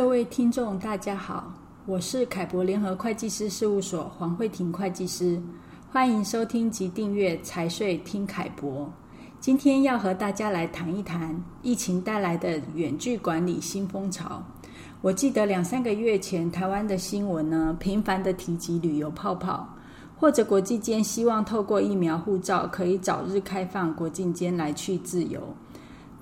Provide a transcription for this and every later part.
各位听众，大家好，我是凯博联合会计师事务所黄慧婷会计师，欢迎收听及订阅财税听凯博。今天要和大家来谈一谈疫情带来的远距管理新风潮。我记得两三个月前，台湾的新闻呢，频繁地提及旅游泡泡，或者国际间希望透过疫苗护照可以早日开放国境间来去自由。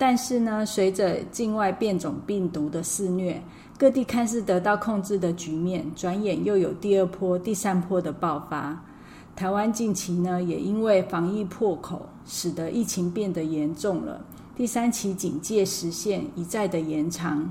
但是呢，随着境外变种病毒的肆虐，各地看似得到控制的局面，转眼又有第二波、第三波的爆发。台湾近期呢，也因为防疫破口，使得疫情变得严重了。第三期警戒时限一再的延长，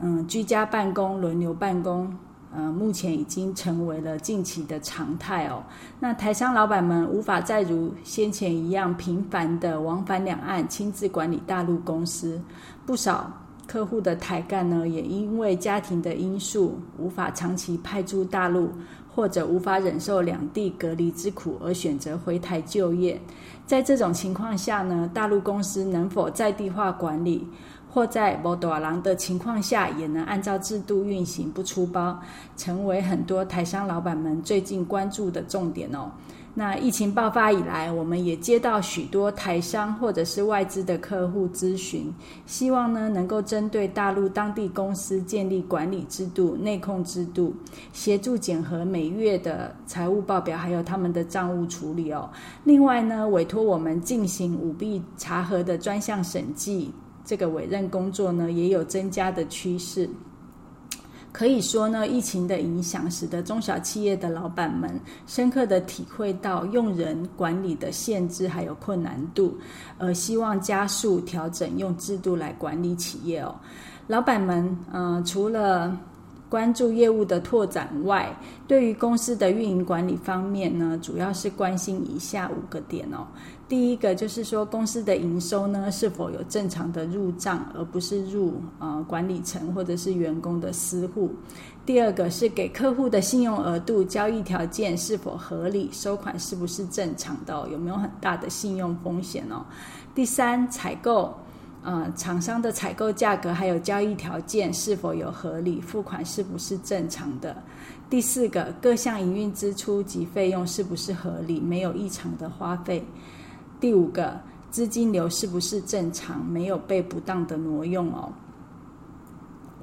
嗯，居家办公、轮流办公。呃，目前已经成为了近期的常态哦。那台商老板们无法再如先前一样频繁的往返两岸，亲自管理大陆公司。不少客户的台干呢，也因为家庭的因素，无法长期派驻大陆，或者无法忍受两地隔离之苦，而选择回台就业。在这种情况下呢，大陆公司能否在地化管理？或在无大郎的情况下，也能按照制度运行不出包，成为很多台商老板们最近关注的重点哦。那疫情爆发以来，我们也接到许多台商或者是外资的客户咨询，希望呢能够针对大陆当地公司建立管理制度、内控制度，协助检核每月的财务报表，还有他们的账务处理哦。另外呢，委托我们进行舞弊查核的专项审计。这个委任工作呢，也有增加的趋势。可以说呢，疫情的影响使得中小企业的老板们深刻的体会到用人管理的限制还有困难度，呃希望加速调整用制度来管理企业哦。老板们，嗯、呃，除了关注业务的拓展外，对于公司的运营管理方面呢，主要是关心以下五个点哦。第一个就是说，公司的营收呢是否有正常的入账，而不是入呃管理层或者是员工的私户。第二个是给客户的信用额度、交易条件是否合理，收款是不是正常的，有没有很大的信用风险哦。第三，采购。呃，厂商的采购价格还有交易条件是否有合理，付款是不是正常的？第四个，各项营运支出及费用是不是合理，没有异常的花费？第五个，资金流是不是正常，没有被不当的挪用哦？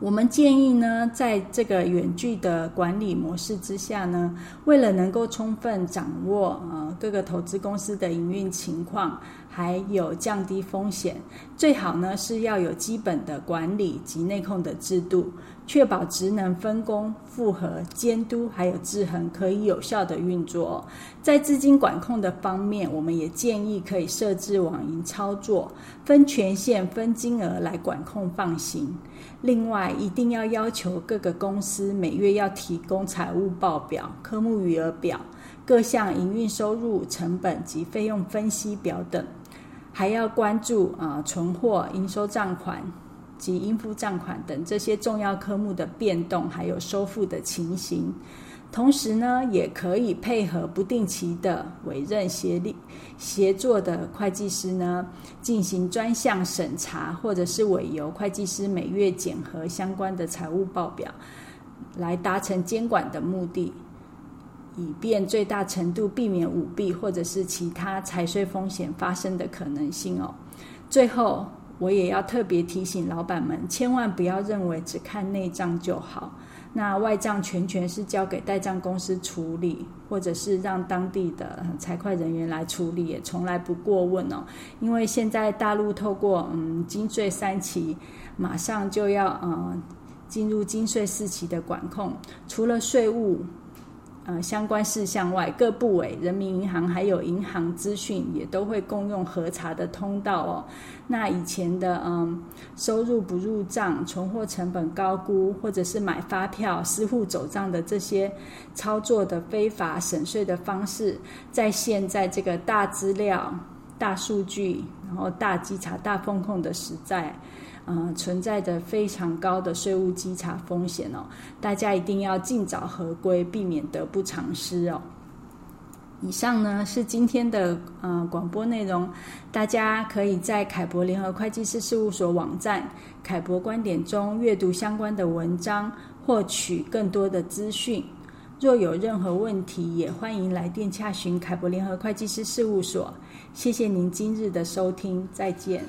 我们建议呢，在这个远距的管理模式之下呢，为了能够充分掌握呃各个投资公司的营运情况，还有降低风险，最好呢是要有基本的管理及内控的制度，确保职能分工、复合监督还有制衡可以有效的运作。在资金管控的方面，我们也建议可以设置网银操作，分权限、分金额来管控放行。另外，一定要要求各个公司每月要提供财务报表、科目余额表、各项营运收入、成本及费用分析表等，还要关注啊、存货、应收账款及应付账款等这些重要科目的变动，还有收付的情形。同时呢，也可以配合不定期的委任协力协作的会计师呢，进行专项审查，或者是委由会计师每月检核相关的财务报表，来达成监管的目的，以便最大程度避免舞弊或者是其他财税风险发生的可能性哦。最后，我也要特别提醒老板们，千万不要认为只看内账就好。那外账全权是交给代账公司处理，或者是让当地的财会人员来处理，也从来不过问哦。因为现在大陆透过嗯金税三期，马上就要嗯进入金税四期的管控，除了税务。呃，相关事项外，各部委、人民银行还有银行资讯也都会共用核查的通道哦。那以前的嗯，收入不入账、存货成本高估，或者是买发票、私户走账的这些操作的非法省税的方式，在现在这个大资料、大数据，然后大稽查、大风控的时代。呃，存在着非常高的税务稽查风险哦，大家一定要尽早合规，避免得不偿失哦。以上呢是今天的呃广播内容，大家可以在凯博联合会计师事务所网站“凯博观点”中阅读相关的文章，获取更多的资讯。若有任何问题，也欢迎来电洽询凯博联合会计师事务所。谢谢您今日的收听，再见。